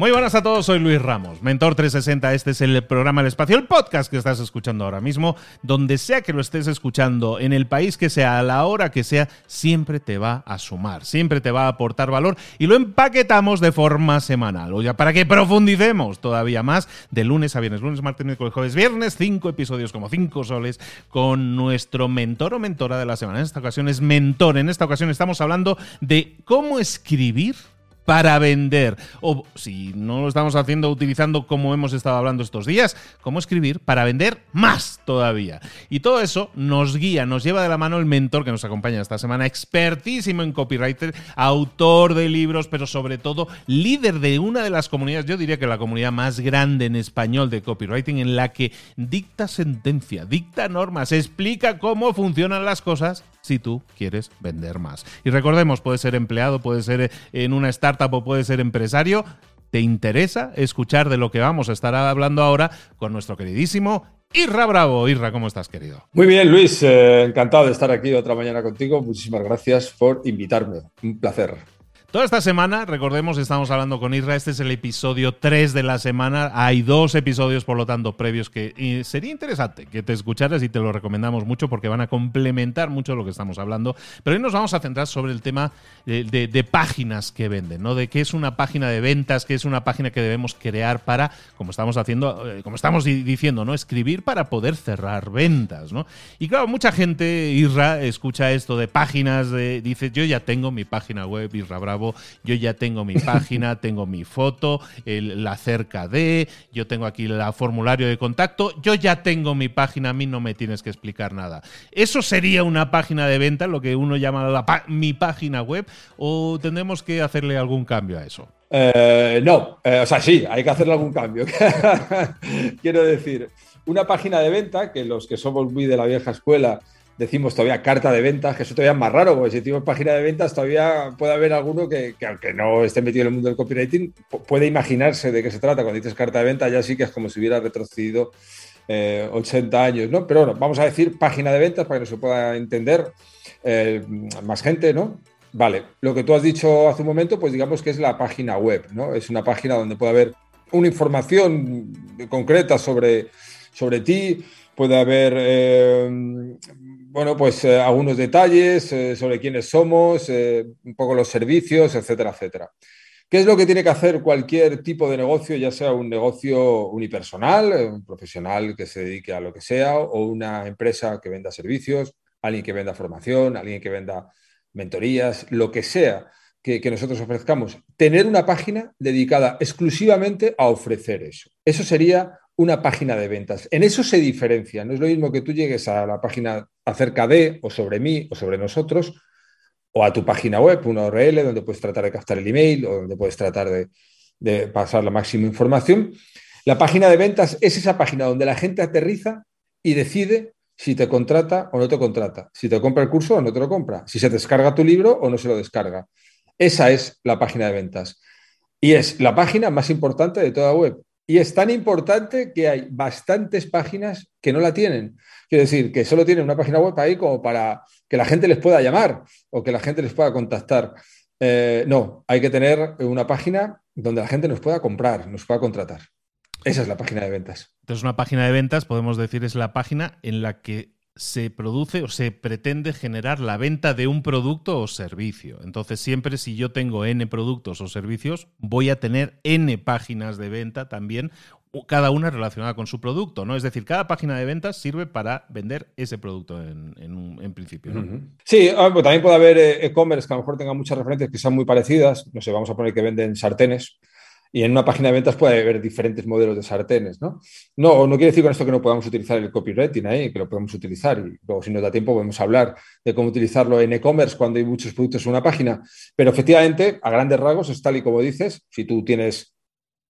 Muy buenas a todos, soy Luis Ramos, Mentor 360. Este es el programa El Espacio, el podcast que estás escuchando ahora mismo. Donde sea que lo estés escuchando, en el país que sea, a la hora que sea, siempre te va a sumar, siempre te va a aportar valor y lo empaquetamos de forma semanal. O ya para que profundicemos todavía más de lunes a viernes, lunes, martes, miércoles, jueves, viernes, cinco episodios como cinco soles con nuestro mentor o mentora de la semana. En esta ocasión es mentor. En esta ocasión estamos hablando de cómo escribir para vender. O si no lo estamos haciendo utilizando como hemos estado hablando estos días, cómo escribir para vender más todavía. Y todo eso nos guía, nos lleva de la mano el mentor que nos acompaña esta semana, expertísimo en copywriter, autor de libros, pero sobre todo líder de una de las comunidades, yo diría que la comunidad más grande en español de copywriting, en la que dicta sentencia, dicta normas, explica cómo funcionan las cosas si tú quieres vender más. Y recordemos, puede ser empleado, puede ser en una startup o puede ser empresario. ¿Te interesa escuchar de lo que vamos a estar hablando ahora con nuestro queridísimo Irra Bravo? Irra, ¿cómo estás, querido? Muy bien, Luis. Eh, encantado de estar aquí otra mañana contigo. Muchísimas gracias por invitarme. Un placer. Toda esta semana, recordemos, estamos hablando con Isra. Este es el episodio 3 de la semana. Hay dos episodios, por lo tanto, previos que sería interesante que te escucharas y te lo recomendamos mucho porque van a complementar mucho lo que estamos hablando. Pero hoy nos vamos a centrar sobre el tema de, páginas que venden, ¿no? De qué es una página de ventas, qué es una página que debemos crear para, como estamos haciendo, eh, como estamos diciendo, ¿no? Escribir para poder cerrar ventas, ¿no? Y claro, mucha gente, Isra, escucha esto de páginas, dice, yo ya tengo mi página web, Isra Bravo yo ya tengo mi página, tengo mi foto, la cerca de, yo tengo aquí el formulario de contacto, yo ya tengo mi página, a mí no me tienes que explicar nada. ¿Eso sería una página de venta, lo que uno llama mi página web, o tendremos que hacerle algún cambio a eso? Eh, no, eh, o sea, sí, hay que hacerle algún cambio. Quiero decir, una página de venta, que los que somos muy de la vieja escuela, decimos todavía carta de ventas, que eso todavía es más raro, porque si decimos página de ventas, todavía puede haber alguno que, aunque no esté metido en el mundo del copywriting, puede imaginarse de qué se trata. Cuando dices carta de ventas, ya sí que es como si hubiera retrocedido 80 eh, años, ¿no? Pero bueno, vamos a decir página de ventas para que no se pueda entender eh, más gente, ¿no? Vale, lo que tú has dicho hace un momento, pues digamos que es la página web, ¿no? Es una página donde puede haber una información concreta sobre, sobre ti, puede haber eh, bueno, pues eh, algunos detalles eh, sobre quiénes somos, eh, un poco los servicios, etcétera, etcétera. ¿Qué es lo que tiene que hacer cualquier tipo de negocio, ya sea un negocio unipersonal, un profesional que se dedique a lo que sea, o una empresa que venda servicios, alguien que venda formación, alguien que venda mentorías, lo que sea? que, nosotros ofrezcamos, tener una página dedicada exclusivamente a ofrecer eso. Eso sería una página de ventas. En eso se diferencia. No es lo mismo que tú llegues a la página acerca de, o sobre mí, o sobre nosotros, o a tu página web, una URL donde puedes tratar de captar el email o donde puedes tratar de, de pasar la máxima información. La página de ventas es esa página donde la gente aterriza y decide si te contrata o no te contrata, si te compra el curso o no te lo compra, si se descarga tu libro o no se lo descarga. Esa es la página de ventas. Y es la página más importante de toda web. Y es tan importante que hay bastantes páginas que no la tienen. Quiero decir, que solo tienen una página web ahí como para que la gente les pueda llamar o que la gente les pueda contactar. Eh, no, hay que tener una página donde la gente nos pueda comprar, nos pueda contratar. Esa es la página de ventas. Entonces, una página de ventas, podemos decir, es la página en la que se produce o se pretende generar la venta de un producto o servicio. Entonces, siempre si yo tengo N productos o servicios, voy a tener N páginas de venta también, cada una relacionada con su producto, ¿no? Es decir, cada página de ventas sirve para vender ese producto en, principio, Sí, ah, pues también puede haber eh, e-commerce que a lo mejor tenga muchas referencias que sean muy parecidas. No sé, vamos a poner que venden sartenes y en una página de ventas puede haber diferentes modelos de sartenes, ¿no? No, no quiere decir con esto que no podamos utilizar el copywriting ahí, que lo podemos utilizar y luego si nos da tiempo podemos hablar de cómo utilizarlo en e-commerce cuando hay muchos productos en una página. Pero efectivamente, a grandes rasgos, es tal y como dices, si tú tienes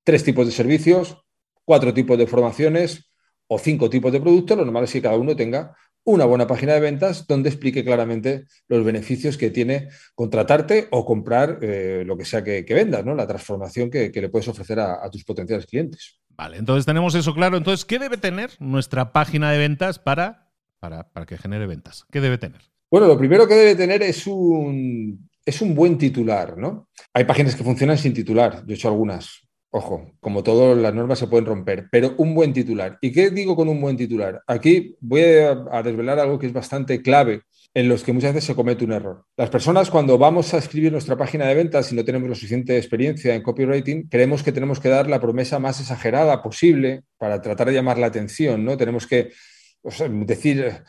tres tipos de servicios, cuatro tipos de formaciones o cinco tipos de productos, lo normal es que cada uno tenga una buena página de ventas donde explique claramente los beneficios que tiene contratarte o comprar eh, lo que sea que, vendas, ¿no? la transformación que, le puedes ofrecer a, tus potenciales clientes. Vale, entonces tenemos eso claro. Entonces, ¿qué debe tener nuestra página de ventas para, para, que genere ventas? ¿Qué debe tener? Bueno, lo primero que debe tener es un, es un buen titular, ¿no? Hay páginas que funcionan sin titular, yo he hecho algunas. Ojo, como todas las normas se pueden romper, pero un buen titular. ¿Y qué digo con un buen titular? Aquí voy a, desvelar algo que es bastante clave en los que muchas veces se comete un error. Las personas cuando vamos a escribir nuestra página de ventas y no tenemos la suficiente experiencia en copywriting, creemos que tenemos que dar la promesa más exagerada posible para tratar de llamar la atención, ¿no? Tenemos que decir,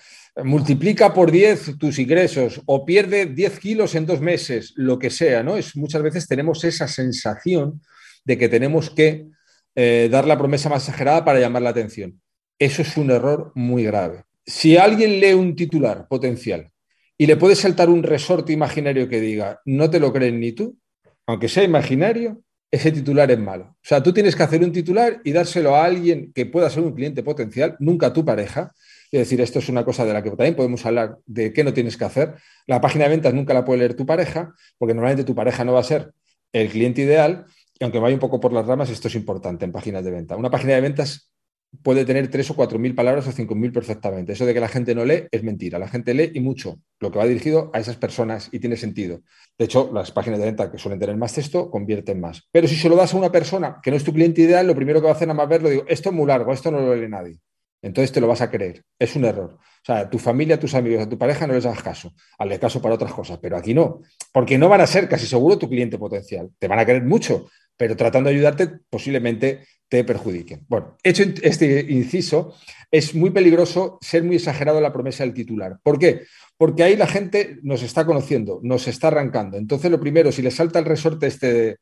multiplica por 10 tus ingresos o pierde 10 kilos en dos meses, lo que sea, ¿no? Es, muchas veces tenemos esa sensación de que tenemos que eh, dar la promesa más exagerada para llamar la atención. Eso es un error muy grave. Si alguien lee un titular potencial y le puede saltar un resorte imaginario que diga, no te lo crees ni tú, aunque sea imaginario, ese titular es malo. O sea, tú tienes que hacer un titular y dárselo a alguien que pueda ser un cliente potencial, nunca a tu pareja. Es decir, esto es una cosa de la que también podemos hablar de qué no tienes que hacer. La página de ventas nunca la puede leer tu pareja, porque normalmente tu pareja no va a ser el cliente ideal y aunque vaya un poco por las ramas, esto es importante en páginas de venta. Una página de ventas puede tener tres o cuatro mil palabras o cinco mil perfectamente. Eso de que la gente no lee es mentira. La gente lee y mucho, lo que va dirigido a esas personas y tiene sentido. De hecho, las páginas de venta que suelen tener más texto convierten más. Pero si se lo das a una persona que no es tu cliente ideal, lo primero que va a hacer nada más verlo, digo, esto es muy largo, esto no lo lee nadie. Entonces te lo vas a creer. Es un error. O sea, a tu familia, a tus amigos, a tu pareja no les hagas caso. Hazle caso para otras cosas, pero aquí no. Porque no van a ser casi seguro tu cliente potencial. Te van a querer mucho, pero tratando de ayudarte posiblemente te perjudiquen. Bueno, hecho este inciso, es muy peligroso ser muy exagerado en la promesa del titular. ¿Por qué? Porque ahí la gente nos está conociendo, nos está arrancando. Entonces, lo primero, si le salta el resorte este de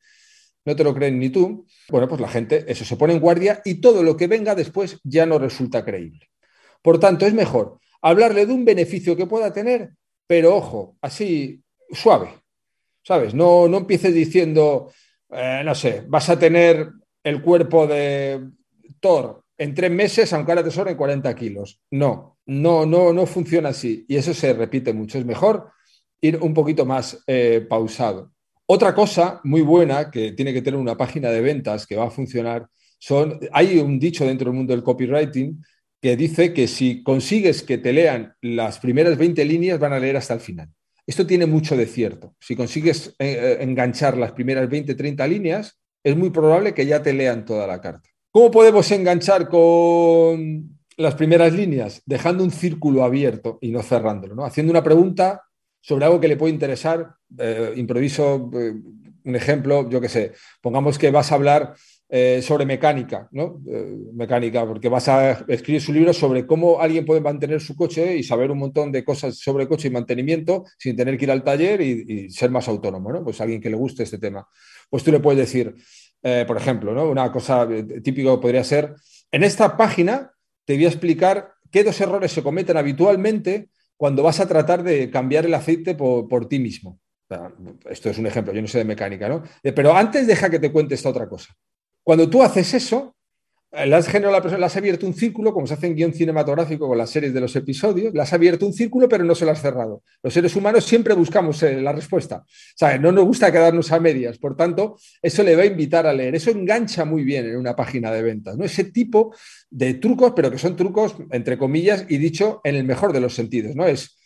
no te lo creen ni tú, bueno, pues la gente eso se pone en guardia y todo lo que venga después ya no resulta creíble. Por tanto, es mejor hablarle de un beneficio que pueda tener, pero ojo, así suave, ¿sabes? No, no empieces diciendo, eh, no sé, vas a tener el cuerpo de Thor en tres meses, aunque ahora te sobren 40 kilos. No, no, no, no funciona así. Y eso se repite mucho. Es mejor ir un poquito más eh, pausado. Otra cosa muy buena que tiene que tener una página de ventas que va a funcionar son, hay un dicho dentro del mundo del copywriting que dice que si consigues que te lean las primeras 20 líneas, van a leer hasta el final. Esto tiene mucho de cierto. Si consigues eh, eh, enganchar las primeras 20, 30 líneas, es muy probable que ya te lean toda la carta. ¿Cómo podemos enganchar con las primeras líneas? Dejando un círculo abierto y no cerrándolo, ¿no? Haciendo una pregunta sobre algo que le puede interesar. Eh, improviso un ejemplo, yo qué sé, pongamos que vas a hablar eh, sobre mecánica, ¿no? Eh, mecánica, porque vas a escribir su libro sobre cómo alguien puede mantener su coche y saber un montón de cosas sobre coche y mantenimiento sin tener que ir al taller y, ser más autónomo, ¿no? Pues alguien que le guste este tema. Pues tú le puedes decir, eh, por ejemplo, ¿no? Una cosa típica podría ser, en esta página te voy a explicar qué dos errores se cometen habitualmente cuando vas a tratar de cambiar el aceite por, por ti mismo. esto es un ejemplo, yo no sé de mecánica, ¿no? Pero antes deja que te cuente esta otra cosa. Cuando tú haces eso, eh, le has generado la persona, has abierto un círculo, como se hace en guion cinematográfico con las series de los episodios, le has abierto un círculo, pero no se lo has cerrado. Los seres humanos siempre buscamos eh, la respuesta. Sea, no nos gusta quedarnos a medias. Por tanto, eso le va a invitar a leer. Eso engancha muy bien en una página de ventas, ¿no? Ese tipo de trucos, pero que son trucos, entre comillas, y dicho en el mejor de los sentidos, ¿no? Es,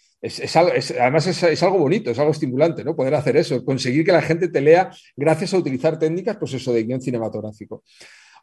además es, algo bonito, es algo estimulante, ¿no? Poder hacer eso, conseguir que la gente te lea gracias a utilizar técnicas, pues eso, de guion cinematográfico.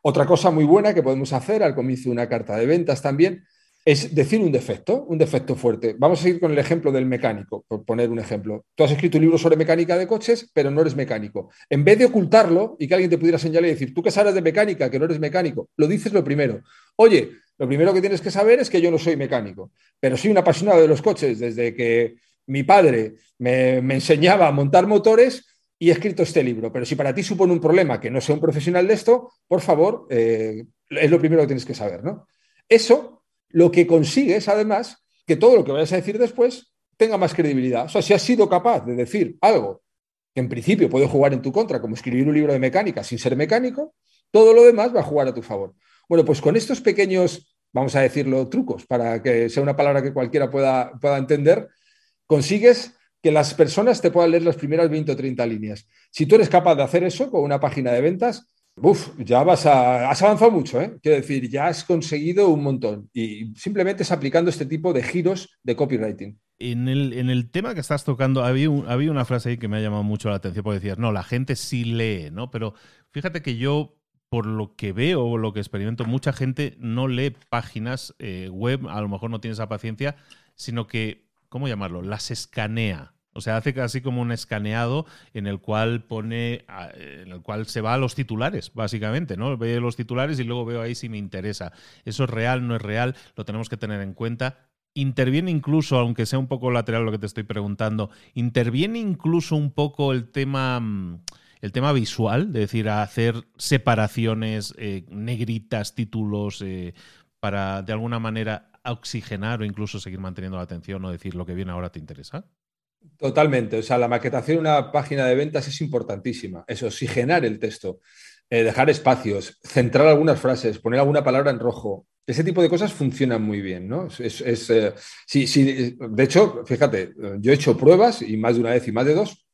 Otra cosa muy buena que podemos hacer al comienzo de una carta de ventas también es decir un defecto, un defecto fuerte. Vamos a seguir con el ejemplo del mecánico, por poner un ejemplo. Tú has escrito un libro sobre mecánica de coches, pero no eres mecánico. En vez de ocultarlo y que alguien te pudiera señalar y decir, tú que sabes de mecánica, que no eres mecánico, lo dices lo primero. Oye, lo primero que tienes que saber es que yo no soy mecánico, pero soy un apasionado de los coches desde que mi padre me, enseñaba a montar motores y he escrito este libro. Pero si para ti supone un problema que no sea un profesional de esto, por favor, eh, es lo primero que tienes que saber. ¿no? Eso lo que consigues, además, que todo lo que vayas a decir después tenga más credibilidad. O sea, si has sido capaz de decir algo que en principio puede jugar en tu contra, como escribir un libro de mecánica sin ser mecánico, todo lo demás va a jugar a tu favor. Bueno, pues con estos pequeños vamos a decirlo, trucos, para que sea una palabra que cualquiera pueda, pueda entender, consigues que las personas te puedan leer las primeras 20 o 30 líneas. Si tú eres capaz de hacer eso con una página de ventas, uf, ya vas a, has avanzado mucho, ¿eh? Quiero decir, ya has conseguido un montón. Y simplemente es aplicando este tipo de giros de copywriting. En el, en el tema que estás tocando, había, había una frase ahí que me ha llamado mucho la atención, porque decías, no, la gente sí lee, ¿no? Pero fíjate que yo por lo que veo o lo que experimento, mucha gente no lee páginas eh, web, a lo mejor no tiene esa paciencia, sino que, ¿cómo llamarlo? Las escanea. O sea, hace casi como un escaneado en el cual pone, en el cual se va a los titulares, básicamente, ¿no? Veo los titulares y luego veo ahí si me interesa. Eso es real, no es real, lo tenemos que tener en cuenta. Interviene incluso, aunque sea un poco lateral lo que te estoy preguntando, interviene incluso un poco el tema mm, el tema visual, de decir, hacer separaciones, eh, negritas, títulos, eh, para de alguna manera oxigenar o incluso seguir manteniendo la atención o decir lo que viene ahora te interesa? Totalmente. O sea, la maquetación de una página de ventas es importantísima. Es oxigenar el texto, eh, dejar espacios, centrar algunas frases, poner alguna palabra en rojo. Ese tipo de cosas funcionan muy bien, ¿no? Es, sí, sí, de hecho, fíjate, yo he hecho pruebas y más de una vez y más de dos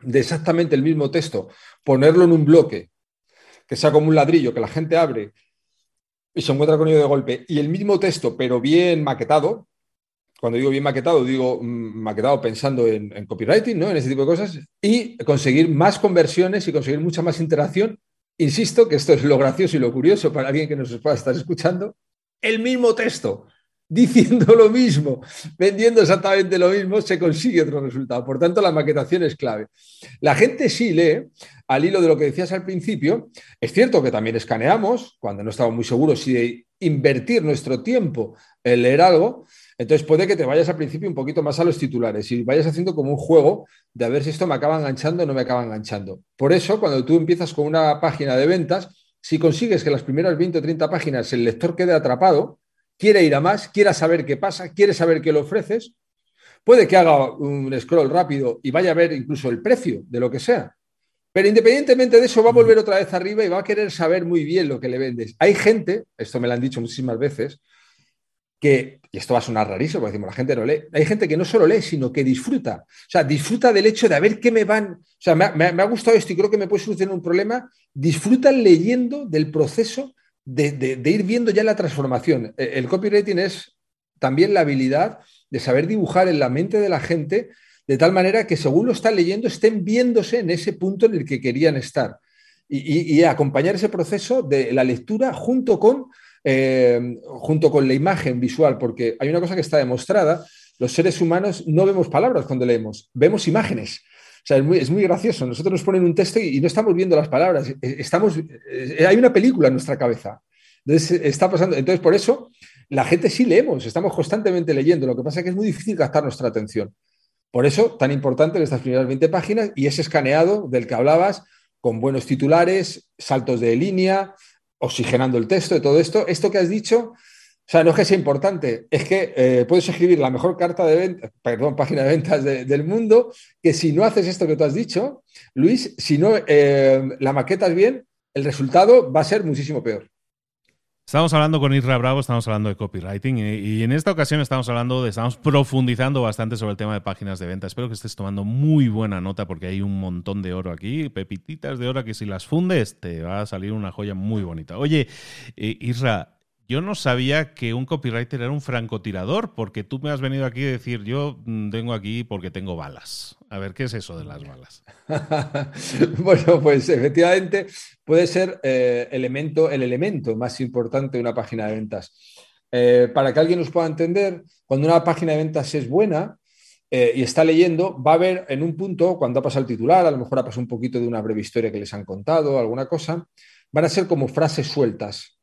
de exactamente el mismo texto, ponerlo en un bloque, que sea como un ladrillo, que la gente abre y se encuentra con ello de golpe, y el mismo texto, pero bien maquetado, cuando digo bien maquetado, digo mm, maquetado pensando en, copywriting, ¿no? en ese tipo de cosas, y conseguir más conversiones y conseguir mucha más interacción. Insisto que esto es lo gracioso y lo curioso para alguien que nos pueda estar escuchando. El mismo texto, diciendo lo mismo, vendiendo exactamente lo mismo, se consigue otro resultado. Por tanto, la maquetación es clave. La gente sí lee, al hilo de lo que decías al principio, es cierto que también escaneamos, cuando no estamos muy seguros si de invertir nuestro tiempo en leer algo, entonces puede que te vayas al principio un poquito más a los titulares y vayas haciendo como un juego de a ver si esto me acaba enganchando o no me acaba enganchando. Por eso, cuando tú empiezas con una página de ventas, si consigues que las primeras 20 o 30 páginas el lector quede atrapado, quiere ir a más, quiera saber qué pasa, quiere saber qué le ofreces. Puede que haga un scroll rápido y vaya a ver incluso el precio de lo que sea. Pero independientemente de eso, va a volver otra vez arriba y va a querer saber muy bien lo que le vendes. Hay gente, esto me lo han dicho muchísimas veces, que, y esto va a sonar rarísimo, porque decimos, la gente no lee, hay gente que no solo lee, sino que disfruta. O sea, disfruta del hecho de a ver qué me van, o sea, me, ha gustado esto y creo que me puede solucionar un problema, disfrutan leyendo del proceso de, ir viendo ya la transformación. E, el copywriting es también la habilidad de saber dibujar en la mente de la gente de tal manera que según lo están leyendo estén viéndose en ese punto en el que querían estar y, acompañar ese proceso de la lectura junto con, eh, junto con la imagen visual, porque hay una cosa que está demostrada, los seres humanos no vemos palabras cuando leemos, vemos imágenes. Sea, es muy, es muy gracioso. Nosotros nos ponen un texto y, no estamos viendo las palabras. E, estamos, e, hay una película en nuestra cabeza. Entonces, está pasando. Entonces, por eso, la gente sí leemos, estamos constantemente leyendo. Lo que pasa es que es muy difícil captar nuestra atención. Por eso, tan importante estas primeras 20 páginas y ese escaneado del que hablabas, con buenos titulares, saltos de línea, oxigenando el texto, de todo esto. Esto que has dicho, o sea, no es que sea importante, es que eh, puedes escribir la mejor carta de venta, perdón, página de ventas del mundo, que si no haces esto que tú has dicho, Luis, si no eh, la maquetas bien, el resultado va a ser muchísimo peor. Estamos hablando con Isra Bravo, estamos hablando de copywriting y, en esta ocasión estamos hablando estamos profundizando bastante sobre el tema de páginas de venta. Espero que estés tomando muy buena nota porque hay un montón de oro aquí, pepititas de oro que si las fundes te va a salir una joya muy bonita. Oye, eh, Isra, yo no sabía que un copywriter era un francotirador, porque tú me has venido aquí a decir, yo mm, vengo aquí porque tengo balas. A ver, ¿qué es eso de las balas? bueno, pues efectivamente puede ser eh, elemento, el elemento más importante de una página de ventas. Eh, para que alguien nos pueda entender, cuando una página de ventas es buena eh, y está leyendo, va a ver en un punto, cuando ha pasado el titular, a lo mejor ha pasado un poquito de una breve historia que les han contado, alguna cosa, van a ser como frases sueltas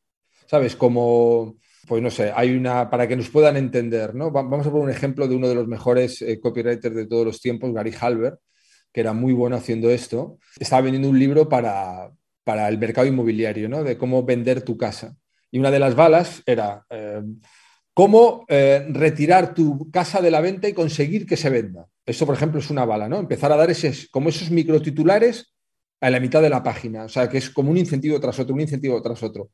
¿sabes? Como, pues no sé, hay una, para que nos puedan entender, ¿no? Vamos a poner un ejemplo de uno de los mejores eh, copywriters de todos los tiempos, Gary Halbert, que era muy bueno haciendo esto. Estaba vendiendo un libro para, para el mercado inmobiliario, ¿no? De cómo vender tu casa. Y una de las balas era eh, cómo eh, retirar tu casa de la venta y conseguir que se venda. Eso, por ejemplo, es una bala, ¿no? Empezar a dar ese, como esos microtitulares a la mitad de la página. O sea, que es como un incentivo tras otro, un incentivo tras otro.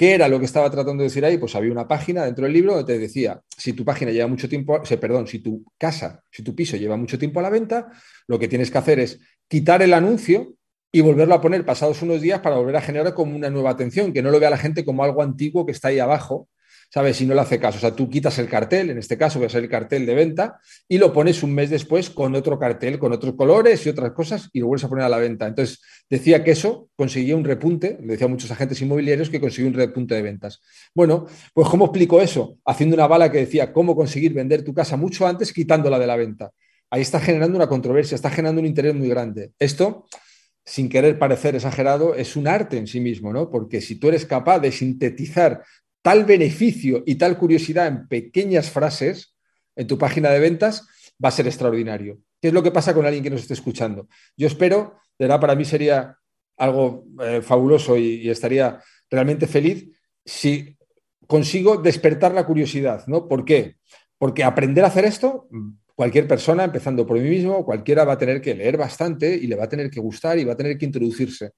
¿Qué era lo que estaba tratando de decir ahí? Pues había una página dentro del libro donde te decía, si tu página lleva mucho tiempo, perdón, si tu casa, si tu piso lleva mucho tiempo a la venta, lo que tienes que hacer es quitar el anuncio y volverlo a poner pasados unos días para volver a generar como una nueva atención, que no lo vea la gente como algo antiguo que está ahí abajo ¿sabes? Si no le hace caso. O sea, tú quitas el cartel, en este caso voy a ser el cartel de venta, y lo pones un mes después con otro cartel, con otros colores y otras cosas, y lo vuelves a poner a la venta. Entonces, decía que eso conseguía un repunte, le decía a muchos agentes inmobiliarios que conseguía un repunte de ventas. Bueno, pues ¿cómo explico eso? Haciendo una bala que decía cómo conseguir vender tu casa mucho antes quitándola de la venta. Ahí está generando una controversia, está generando un interés muy grande. Esto sin querer parecer exagerado, es un arte en sí mismo, ¿no? Porque si tú eres capaz de sintetizar tal beneficio y tal curiosidad en pequeñas frases en tu página de ventas, va a ser extraordinario. ¿Qué es lo que pasa con alguien que nos esté escuchando? Yo espero, de verdad, para mí sería algo eh, fabuloso y, estaría realmente feliz si consigo despertar la curiosidad, ¿no? ¿Por qué? Porque aprender a hacer esto, cualquier persona, empezando por mí mismo, cualquiera va a tener que leer bastante y le va a tener que gustar y va a tener que introducirse.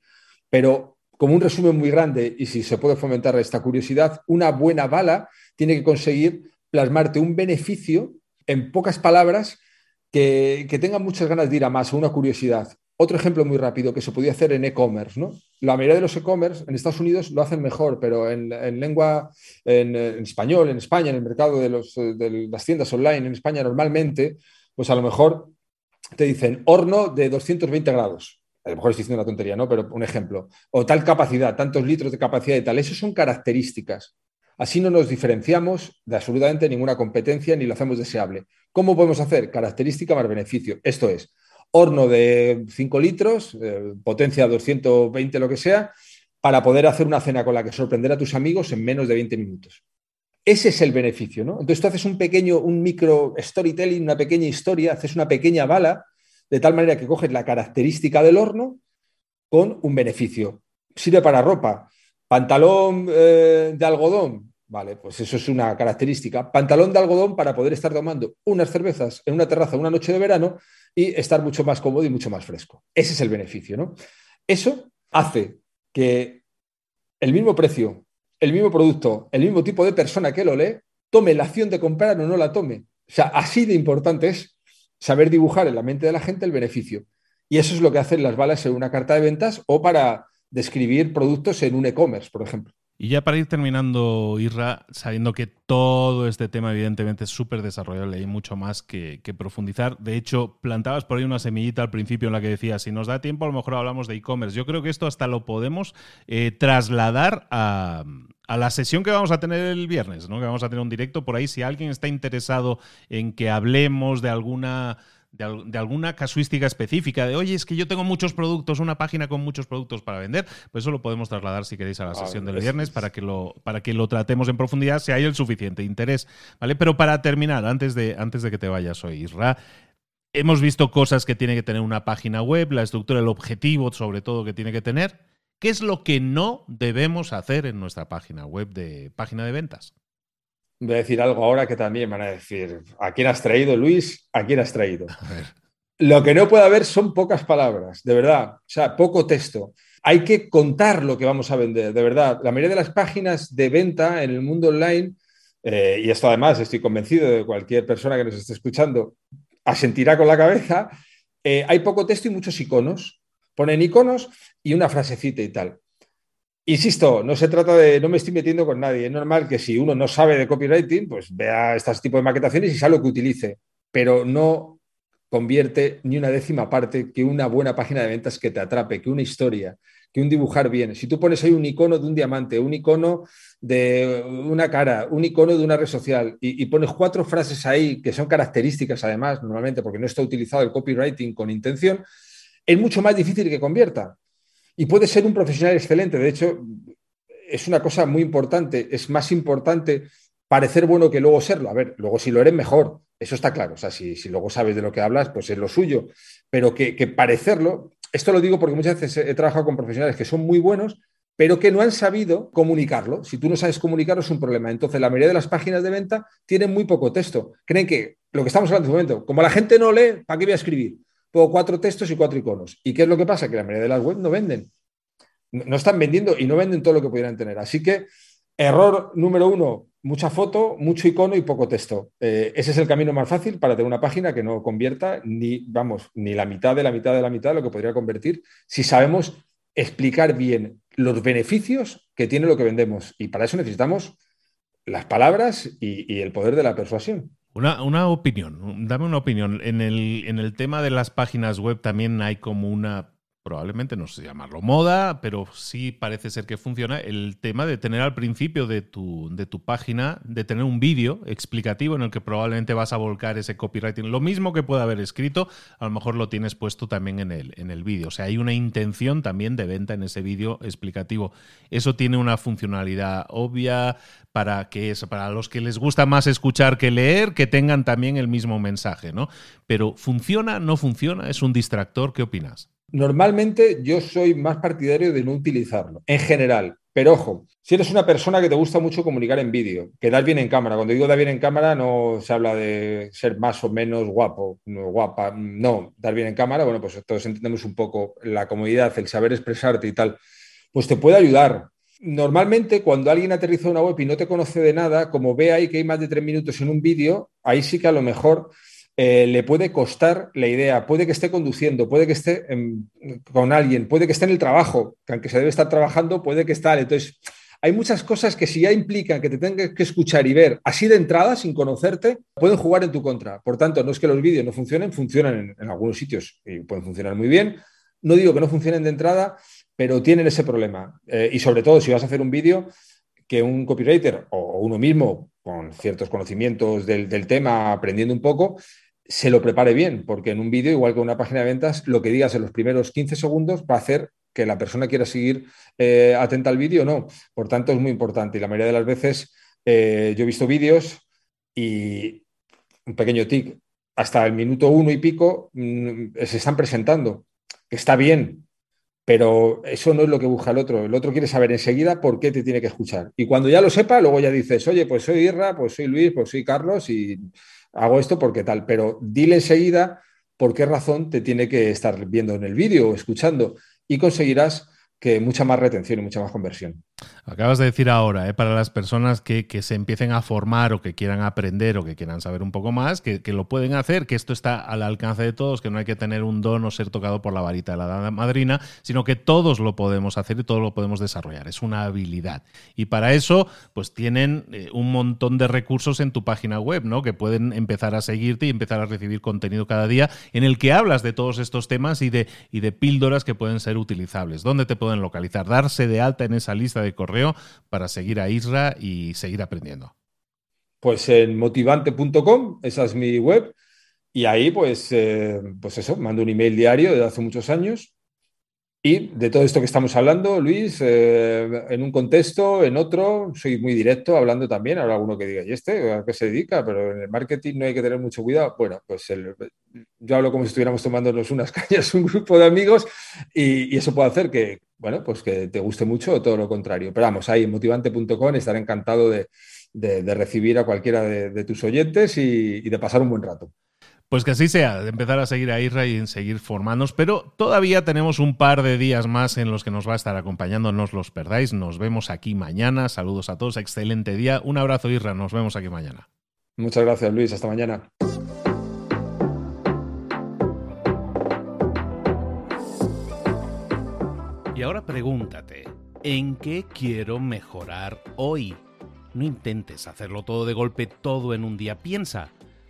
Pero como un resumen muy grande, y si se puede fomentar esta curiosidad, una buena bala tiene que conseguir plasmarte un beneficio en pocas palabras que, que tengan muchas ganas de ir a más, una curiosidad. Otro ejemplo muy rápido que se podía hacer en e-commerce. ¿no? La mayoría de los e-commerce en Estados Unidos lo hacen mejor, pero en, lengua, en, español, en España, en el mercado de, los, de las tiendas online, en España normalmente, pues a lo mejor te dicen horno de 220 grados a lo mejor estoy diciendo una tontería, ¿no? Pero un ejemplo. O tal capacidad, tantos litros de capacidad y tal. Eso son características. Así no nos diferenciamos de absolutamente ninguna competencia ni lo hacemos deseable. ¿Cómo podemos hacer? Característica más beneficio. Esto es, horno de 5 litros, eh, potencia 220, lo que sea, para poder hacer una cena con la que sorprender a tus amigos en menos de 20 minutos. Ese es el beneficio, ¿no? Entonces tú haces un pequeño, un micro storytelling, una pequeña historia, haces una pequeña bala de tal manera que coges la característica del horno con un beneficio. Sirve para ropa. Pantalón eh, de algodón, vale, pues eso es una característica. Pantalón de algodón para poder estar tomando unas cervezas en una terraza una noche de verano y estar mucho más cómodo y mucho más fresco. Ese es el beneficio, ¿no? Eso hace que el mismo precio, el mismo producto, el mismo tipo de persona que lo lee, tome la acción de comprar o no la tome. O sea, así de importante es saber dibujar en la mente de la gente el beneficio. Y eso es lo que hacen las balas en una carta de ventas o para describir productos en un e-commerce, por ejemplo. Y ya para ir terminando, Irra, sabiendo que todo este tema evidentemente es súper desarrollable y hay mucho más que, profundizar. De hecho, plantabas por ahí una semillita al principio en la que decías, si nos da tiempo, a lo mejor hablamos de e-commerce. Yo creo que esto hasta lo podemos eh, trasladar a, a la sesión que vamos a tener el viernes, ¿no? Que vamos a tener un directo por ahí. Si alguien está interesado en que hablemos de alguna de, alguna casuística específica, de oye, es que yo tengo muchos productos, una página con muchos productos para vender, pues eso lo podemos trasladar si queréis a la ah, sesión del viernes para que lo, para que lo tratemos en profundidad si hay el suficiente interés. ¿Vale? Pero para terminar, antes de, antes de que te vayas hoy, Isra, hemos visto cosas que tiene que tener una página web, la estructura, el objetivo sobre todo que tiene que tener. ¿Qué es lo que no debemos hacer en nuestra página web de página de ventas? Voy a decir algo ahora que también van a decir, ¿a quién has traído, Luis? ¿A quién has traído? Lo que no puede haber son pocas palabras, de verdad, o sea, poco texto. Hay que contar lo que vamos a vender, de verdad. La mayoría de las páginas de venta en el mundo online, eh, y esto además estoy convencido de cualquier persona que nos esté escuchando, asentirá con la cabeza, eh, hay poco texto y muchos iconos. Ponen iconos y una frasecita y tal. Insisto, no se trata de, no me estoy metiendo con nadie. Es normal que si uno no sabe de copywriting, pues vea este tipo de maquetaciones y sea lo que utilice, pero no convierte ni una décima parte que una buena página de ventas que te atrape, que una historia, que un dibujar bien. Si tú pones ahí un icono de un diamante, un icono de una cara, un icono de una red social y, y, pones cuatro frases ahí que son características además, normalmente porque no está utilizado el copywriting con intención, es mucho más difícil que convierta y puede ser un profesional excelente. De hecho, es una cosa muy importante. Es más importante parecer bueno que luego serlo. A ver, luego si lo eres mejor, eso está claro. O sea, si, luego sabes de lo que hablas, pues es lo suyo. Pero que, parecerlo, esto lo digo porque muchas veces he trabajado con profesionales que son muy buenos, pero que no han sabido comunicarlo. Si tú no sabes comunicarlo es un problema. Entonces, la mayoría de las páginas de venta tienen muy poco texto. Creen que lo que estamos hablando en este momento, como la gente no lee, ¿para qué voy a escribir? Pongo cuatro textos y cuatro iconos. ¿Y qué es lo que pasa? Que la mayoría de las webs no venden. No están vendiendo y no venden todo lo que pudieran tener. Así que, error número uno, mucha foto, mucho icono y poco texto. Eh, ese es el camino más fácil para tener una página que no convierta ni, vamos, ni la mitad de la mitad de la mitad de lo que podría convertir si sabemos explicar bien los beneficios que tiene lo que vendemos. Y para eso necesitamos las palabras y el poder de la persuasión. Una, una, opinión, dame una opinión. En el, en el tema de las páginas web también hay como una probablemente no sé llamarlo moda, pero sí parece ser que funciona el tema de tener al principio de tu, de tu página, de tener un vídeo explicativo en el que probablemente vas a volcar ese copywriting. Lo mismo que puede haber escrito, a lo mejor lo tienes puesto también en el, en el vídeo. O sea, hay una intención también de venta en ese vídeo explicativo. Eso tiene una funcionalidad obvia para que para los que les gusta más escuchar que leer, que tengan también el mismo mensaje, ¿no? Pero ¿funciona? ¿No funciona? ¿Es un distractor? ¿Qué opinas? Normalmente yo soy más partidario de no utilizarlo, en general. Pero ojo, si eres una persona que te gusta mucho comunicar en vídeo, que das bien en cámara, cuando digo dar bien en cámara no se habla de ser más o menos guapo, no, guapa, no, dar bien en cámara, bueno, pues todos entendemos un poco la comodidad, el saber expresarte y tal, pues te puede ayudar. Normalmente cuando alguien aterriza una web y no te conoce de nada, como ve ahí que hay más de tres minutos en un vídeo, ahí sí que a lo mejor eh, le puede costar la idea, puede que esté conduciendo, puede que esté con alguien, puede que esté en el trabajo, que aunque se debe estar trabajando, puede que esté. Entonces, hay muchas cosas que si ya implican que te tengas que escuchar y ver así de entrada, sin conocerte, pueden jugar en tu contra. Por tanto, no es que los vídeos no funcionen, funcionan en, algunos sitios y pueden funcionar muy bien. No digo que no funcionen de entrada, pero tienen ese problema. Eh, y sobre todo, si vas a hacer un vídeo, que un copywriter o uno mismo con ciertos conocimientos del, tema, aprendiendo un poco, se lo prepare bien, porque en un vídeo, igual que en una página de ventas, lo que digas en los primeros 15 segundos va a hacer que la persona quiera seguir eh, atenta al vídeo o no. Por tanto, es muy importante. Y la mayoría de las veces eh, yo he visto vídeos y un pequeño tic, hasta el minuto uno y pico mm, se están presentando, está bien, pero eso no es lo que busca el otro. El otro quiere saber enseguida por qué te tiene que escuchar. Y cuando ya lo sepa, luego ya dices, oye, pues soy Irra, pues soy Luis, pues soy Carlos y hago esto porque tal, pero dile enseguida por qué razón te tiene que estar viendo en el vídeo o escuchando y conseguirás que mucha más retención y mucha más conversión. Acabas de decir ahora, ¿eh? para las personas que, se empiecen a formar o que quieran aprender o que quieran saber un poco más, que, lo pueden hacer, que esto está al alcance de todos, que no hay que tener un don o ser tocado por la varita de la madrina, sino que todos lo podemos hacer y todos lo podemos desarrollar. Es una habilidad. Y para eso, pues tienen eh, un montón de recursos en tu página web, ¿no? Que pueden empezar a seguirte y empezar a recibir contenido cada día en el que hablas de todos estos temas y de, y de píldoras que pueden ser utilizables. ¿Dónde te pueden localizar? Darse de alta en esa lista de correo para seguir a Isra y seguir aprendiendo? Pues en motivante.com, esa es mi web. Y ahí, pues, eh, pues eso, mando un email diario desde hace muchos años y de todo esto que estamos hablando, Luis, eh, en un contexto, en otro, soy muy directo hablando también. Habrá alguno que diga, ¿y este a qué se dedica? Pero en el marketing no hay que tener mucho cuidado. Bueno, pues yo hablo como si estuviéramos tomándonos unas cañas, un grupo de amigos, y, eso puede hacer que, bueno, pues que te guste mucho o todo lo contrario. Pero vamos, ahí en motivante.com estaré encantado de, recibir a cualquiera de, tus oyentes y de pasar un buen rato. Pues que así sea, de empezar a seguir a Isra y en seguir formándonos, pero todavía tenemos un par de días más en los que nos va a estar acompañando, no os los perdáis, nos vemos aquí mañana, saludos a todos, excelente día, un abrazo Isra, nos vemos aquí mañana. Muchas gracias Luis, hasta mañana. Y ahora pregúntate, ¿en qué quiero mejorar hoy? No intentes hacerlo todo de golpe, todo en un día, piensa.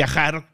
viajar